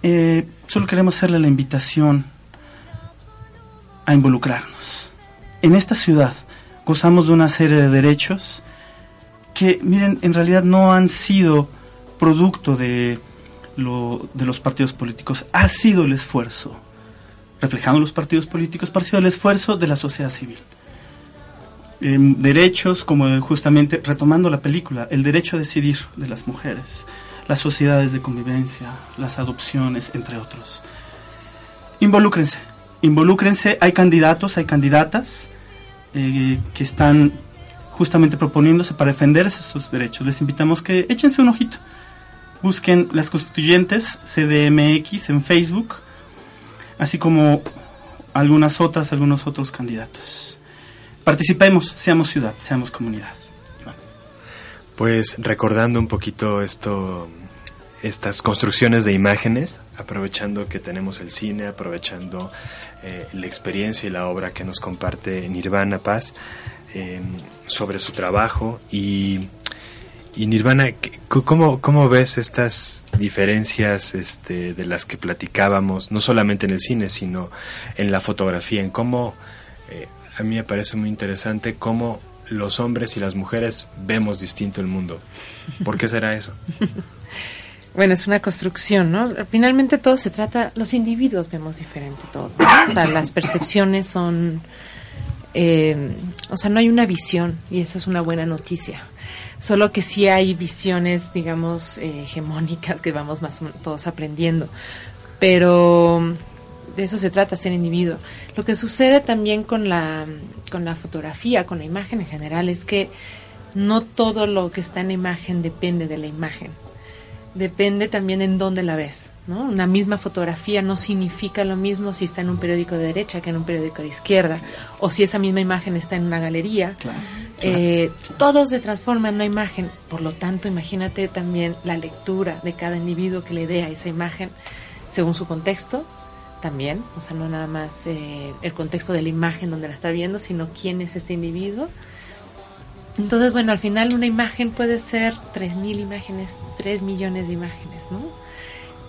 Eh, solo queremos hacerle la invitación a involucrarnos. En esta ciudad gozamos de una serie de derechos que, miren, en realidad no han sido producto de, lo, de los partidos políticos, ha sido el esfuerzo, reflejando los partidos políticos, ha sido el esfuerzo de la sociedad civil. Eh, derechos como justamente, retomando la película, el derecho a decidir de las mujeres, las sociedades de convivencia, las adopciones, entre otros. Involúcrense, involúcrense, hay candidatos, hay candidatas eh, que están justamente proponiéndose para defender esos derechos. Les invitamos que échense un ojito. Busquen las constituyentes CDMX en Facebook, así como algunas otras, algunos otros candidatos. Participemos, seamos ciudad, seamos comunidad. Pues recordando un poquito esto, estas construcciones de imágenes, aprovechando que tenemos el cine, aprovechando eh, la experiencia y la obra que nos comparte Nirvana Paz eh, sobre su trabajo y, y Nirvana, ¿qué- ¿cómo, ¿cómo ves estas diferencias este, de las que platicábamos, no solamente en el cine, sino en la fotografía, en cómo, eh, a mí me parece muy interesante cómo los hombres y las mujeres vemos distinto el mundo. ¿Por qué será eso? Bueno, es una construcción, ¿no? Finalmente todo se trata, los individuos vemos diferente todo. O sea, las percepciones son, eh, o sea, no hay una visión y eso es una buena noticia. Solo que sí hay visiones, digamos, eh, hegemónicas que vamos más todos aprendiendo. Pero de eso se trata, ser individuo. Lo que sucede también con la, con la fotografía, con la imagen en general, es que no todo lo que está en la imagen depende de la imagen depende también en dónde la ves. ¿No? Una misma fotografía no significa lo mismo si está en un periódico de derecha que en un periódico de izquierda, o si esa misma imagen está en una galería. Eh, todo se transforma en una imagen, por lo tanto, imagínate también la lectura de cada individuo que le dé a esa imagen según su contexto también, o sea, no nada más eh, el contexto de la imagen donde la está viendo, sino quién es este individuo. Entonces, bueno, al final una imagen puede ser 3.000 imágenes, 3 millones de imágenes, ¿no?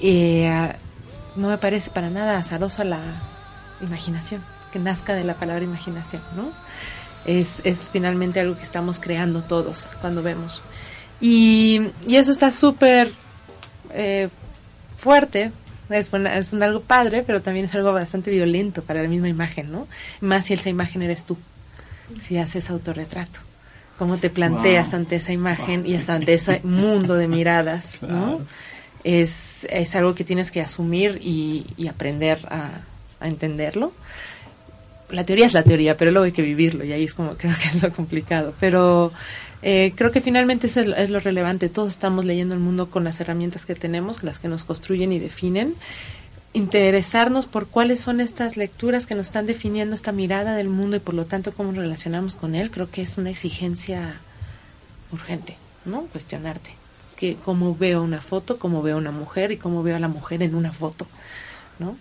Eh, no me parece para nada azarosa la imaginación, que nazca de la palabra imaginación, ¿no? Es, es finalmente algo que estamos creando todos cuando vemos. Y, y eso está súper eh, fuerte, es, es un algo padre, pero también es algo bastante violento para la misma imagen, ¿no? Más si esa imagen eres tú, si haces autorretrato. cómo te planteas Wow. ante esa imagen y hasta ante ese mundo de miradas, ¿no? Es, es algo que tienes que asumir y, y aprender a, a entenderlo. La teoría es la teoría, pero luego hay que vivirlo y ahí es como creo que es lo complicado. Pero eh, creo que finalmente es, es lo relevante. Todos estamos leyendo el mundo con las herramientas que tenemos, las que nos construyen y definen. Interesarnos por cuáles son estas lecturas que nos están definiendo esta mirada del mundo y por lo tanto cómo relacionamos con él, creo que es una exigencia urgente, ¿no? Cuestionarte. Que cómo veo una foto, cómo veo una mujer y cómo veo a la mujer en una foto, ¿no?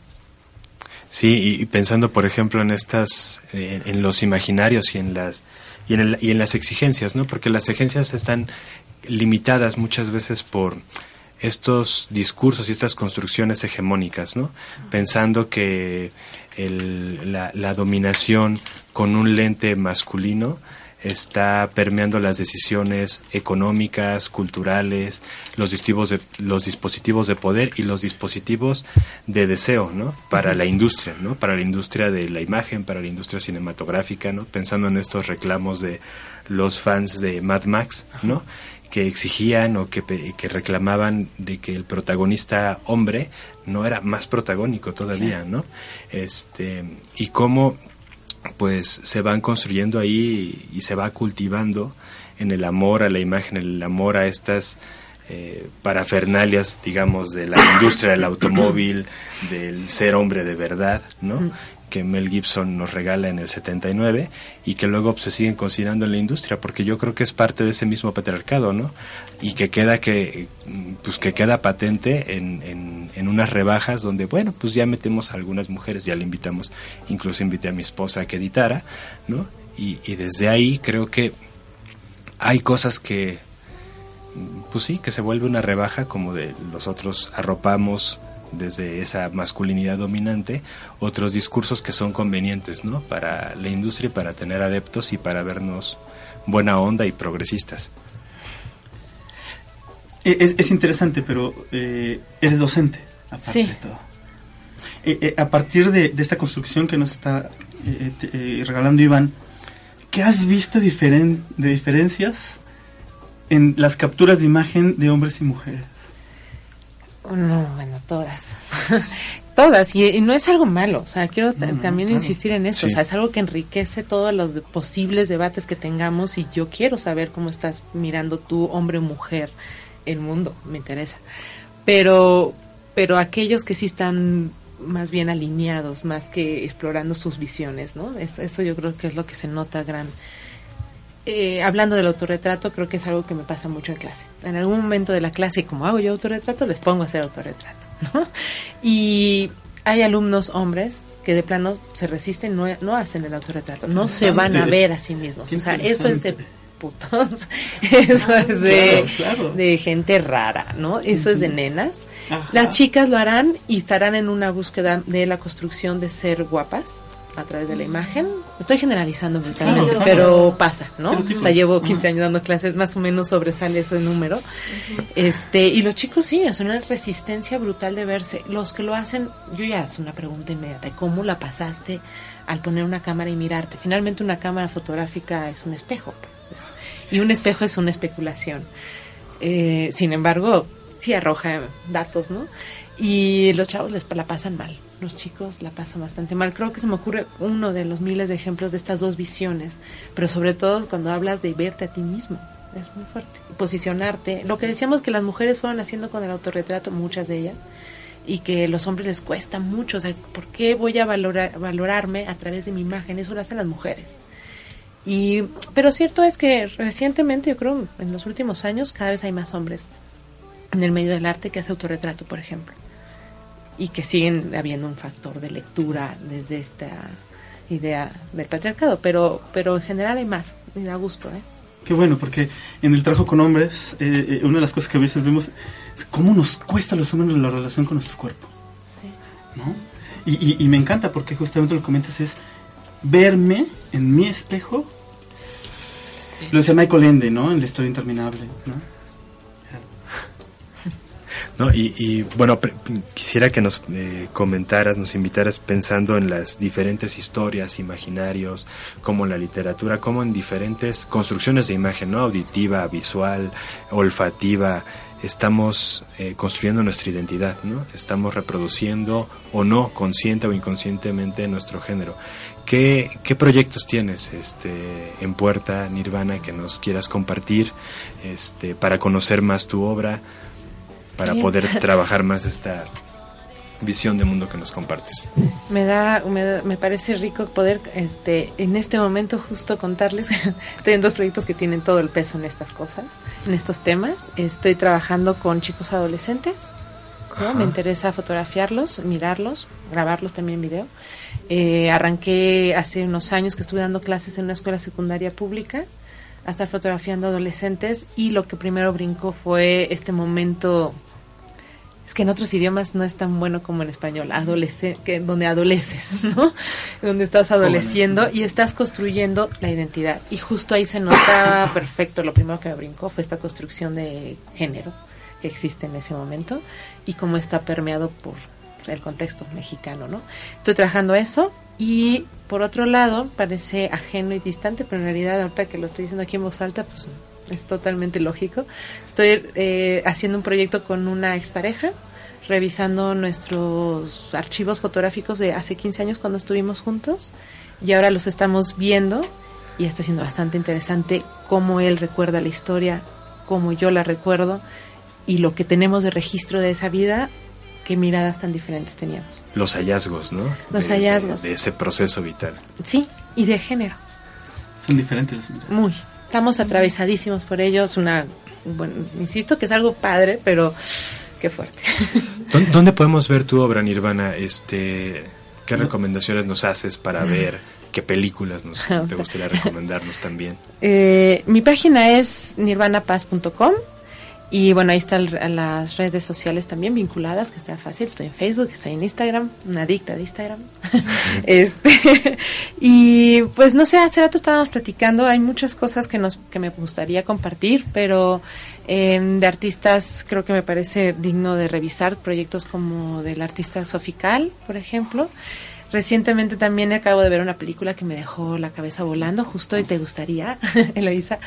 Sí, y, pensando, por ejemplo, en estas, en, los imaginarios y en las y en, el- y en las exigencias, ¿no? Porque las exigencias están limitadas muchas veces por estos discursos y estas construcciones hegemónicas, ¿no? Pensando que el- la, la dominación con un lente masculino está permeando las decisiones económicas, culturales, los dispositivos de, los dispositivos de poder y los dispositivos de deseo, ¿no? Para la industria, ¿no? Para la industria de la imagen, para la industria cinematográfica, ¿no? Pensando en estos reclamos de los fans de Mad Max, ¿no? que exigían o que, que reclamaban de que el protagonista hombre no era más protagónico todavía, ¿no? Este, y cómo pues se van construyendo ahí y se va cultivando en el amor a la imagen, el amor a estas eh, parafernalias, digamos, de la industria del automóvil, del ser hombre de verdad, ¿no? Que Mel Gibson nos regala en el 79 y que luego pues, se siguen considerando en la industria porque yo creo que es parte de ese mismo patriarcado no y que queda que pues que queda patente en, en, en unas rebajas donde bueno pues ya metemos a algunas mujeres ya le invitamos incluso invité a mi esposa a que editara no y, y desde ahí creo que hay cosas que pues sí que se vuelve una rebaja como de los otros arropamos desde esa masculinidad dominante otros discursos que son convenientes ¿no? para la industria y para tener adeptos y para vernos buena onda y progresistas. Eh, Es, es interesante, pero eh, eres docente, aparte Sí. de todo. Eh, eh, a partir de, de esta construcción que nos está eh, te- eh, regalando Iván, ¿qué has visto diferen- de diferencias en las capturas de imagen de hombres y mujeres? Oh, No, bueno, todas. todas, y, y no es algo malo, o sea, quiero No, no, también claro. insistir en eso, Sí. o sea, es algo que enriquece todos los de- posibles debates que tengamos y yo quiero saber cómo estás mirando tú, hombre o mujer, el mundo, me interesa. Pero, pero aquellos que sí están más bien alineados, más que explorando sus visiones, ¿no? Es- eso yo creo que es lo que se nota gran, eh, hablando del autorretrato, creo que es algo que me pasa mucho en clase. En algún momento de la clase, como hago yo autorretrato, les pongo a hacer autorretrato. ¿no? Y hay alumnos hombres que de plano se resisten, no, no hacen el autorretrato, no se van a ver a sí mismos. O sea, eso es de putos, eso es de, Claro, claro. de gente rara, ¿no? Eso es de nenas. Ajá. Las chicas lo harán y estarán en una búsqueda de la construcción de ser guapas a través de la imagen. Estoy generalizando brutalmente, pero pasa, ¿no? O sea, llevo Ajá. 15 años dando clases, más o menos sobresale ese número. Este, y los chicos sí, es una resistencia brutal de verse. Los que lo hacen, yo ya es una pregunta inmediata, ¿cómo la pasaste al poner una cámara y mirarte? Finalmente una cámara fotográfica es un espejo, pues, es- y un espejo es una especulación. Eh, sin embargo, sí arroja datos, ¿no? Y los chavos les la pasan mal, los chicos la pasan bastante mal. Creo que se me ocurre uno de los miles de ejemplos de estas dos visiones, pero sobre todo cuando hablas de verte a ti mismo, es muy fuerte. Posicionarte, lo que decíamos que las mujeres fueron haciendo con el autorretrato, muchas de ellas, y que los hombres les cuesta mucho, o sea, ¿por qué voy a valorar, valorarme a través de mi imagen? Eso lo hacen las mujeres. Y, pero cierto es que recientemente, yo creo, en los últimos años, cada vez hay más hombres en el medio del arte que hace autorretrato, por ejemplo. Y que siguen habiendo un factor de lectura desde esta idea del patriarcado, pero, pero en general hay más, me da gusto, ¿eh? Qué bueno, porque en el trabajo con hombres, eh, eh, una de las cosas que a veces vemos es cómo nos cuesta a los hombres la relación con nuestro cuerpo. ¿no? Y, y- y me encanta porque justamente lo que comentas es verme en mi espejo. Lo decía Michael Ende, ¿no? En la historia interminable, ¿no? ¿No? Y, y, bueno, quisiera que nos eh, comentaras, nos invitaras pensando en las diferentes historias, imaginarios, como en la literatura, como en diferentes construcciones de imagen, ¿no? Auditiva, visual, olfativa, estamos eh, construyendo nuestra identidad, ¿no? Estamos reproduciendo o no, consciente o inconscientemente, nuestro género. ¿Qué, qué proyectos tienes este, en puerta, Nirvana, que nos quieras compartir este, para conocer más tu obra, para Bien. poder trabajar más esta visión de mundo que nos compartes? Me da, me da- me parece rico poder, este, en este momento justo contarles, estoy en dos proyectos que tienen todo el peso en estas cosas, en estos temas. Estoy trabajando con chicos adolescentes, me interesa fotografiarlos, mirarlos, grabarlos también en video. Eh, arranqué hace unos años que estuve dando clases en una escuela secundaria pública, a estar fotografiando adolescentes y lo que primero brincó fue este momento es que en otros idiomas no es tan bueno como en español, adolesce que donde adoleces, ¿no? donde estás adoleciendo y estás construyendo la identidad. Y justo ahí se nota perfecto, lo primero que me brincó fue esta construcción de género que existe en ese momento y cómo está permeado por el contexto mexicano, ¿no? Estoy trabajando eso y por otro lado parece ajeno y distante, pero en realidad ahorita que lo estoy diciendo aquí en voz alta, pues es totalmente lógico. Estoy eh, haciendo un proyecto con una expareja, revisando nuestros archivos fotográficos de hace 15 años cuando estuvimos juntos y ahora los estamos viendo y está siendo bastante interesante cómo él recuerda la historia, cómo yo la recuerdo y lo que tenemos de registro de esa vida, qué miradas tan diferentes teníamos. Los hallazgos, ¿no? Los De- hallazgos. De, ese proceso vital. Sí, y de género. Son diferentes las. Muy. Estamos atravesadísimos por ellos. Una, bueno, insisto que es algo padre, pero qué fuerte. ¿Dó- ¿Dónde podemos ver tu obra, Nirvana? Este, ¿Qué recomendaciones nos haces para ver? ¿Qué películas nos, te gustaría recomendarnos también? Eh, mi página es nirvanapaz.com y bueno, ahí están las redes sociales también vinculadas, que está fácil. Estoy en Facebook, estoy en Instagram, una adicta de Instagram. este, y pues no sé, hace rato estábamos platicando, hay muchas cosas que, nos, que me gustaría compartir, pero eh, de artistas creo que me parece digno de revisar proyectos como del artista Sofical, por ejemplo. Recientemente también acabo de ver una película que me dejó la cabeza volando, justo y te gustaría, Eloisa,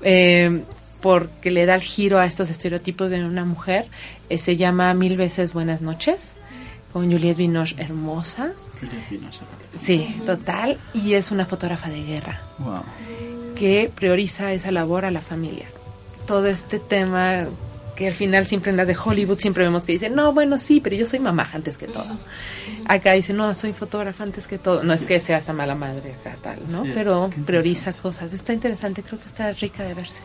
eh, porque le da el giro a estos estereotipos de una mujer. Eh, se llama Mil veces Buenas noches, con Juliette Binoche, hermosa. Sí, total. Y es una fotógrafa de guerra Wow. que prioriza esa labor a la familia. Todo este tema que al final siempre en las de Hollywood siempre vemos que dicen, no, bueno, sí, pero yo soy mamá antes que todo. Acá dice, no, soy fotógrafa antes que todo. No es que sea esta mala madre acá tal, ¿no? Sí, pero prioriza cosas. Está interesante, creo que está rica de verse.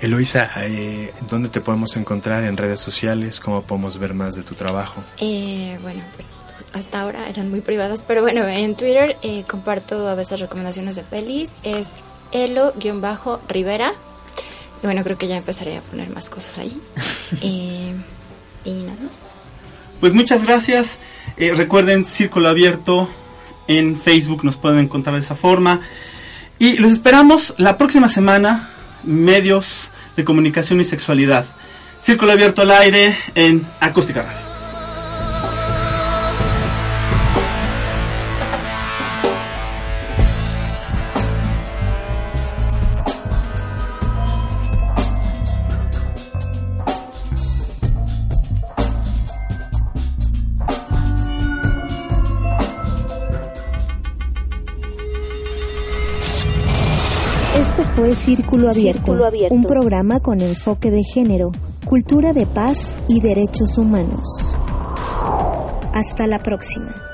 Eloisa, eh, ¿dónde te podemos encontrar en redes sociales? ¿Cómo podemos ver más de tu trabajo? Eh, bueno, pues hasta ahora eran muy privadas, pero bueno, en Twitter eh, comparto a veces recomendaciones de pelis. Es elo-rivera. Y bueno, creo que ya empezaré a poner más cosas ahí. Eh, y nada más. Pues muchas gracias. Eh, recuerden Círculo Abierto en Facebook, nos pueden encontrar de esa forma. Y los esperamos la próxima semana, medios de comunicación y sexualidad. Círculo Abierto al aire en Acústica Radio. Abierto, Círculo Abierto. un programa con enfoque de género, cultura de paz y derechos humanos. Hasta la próxima.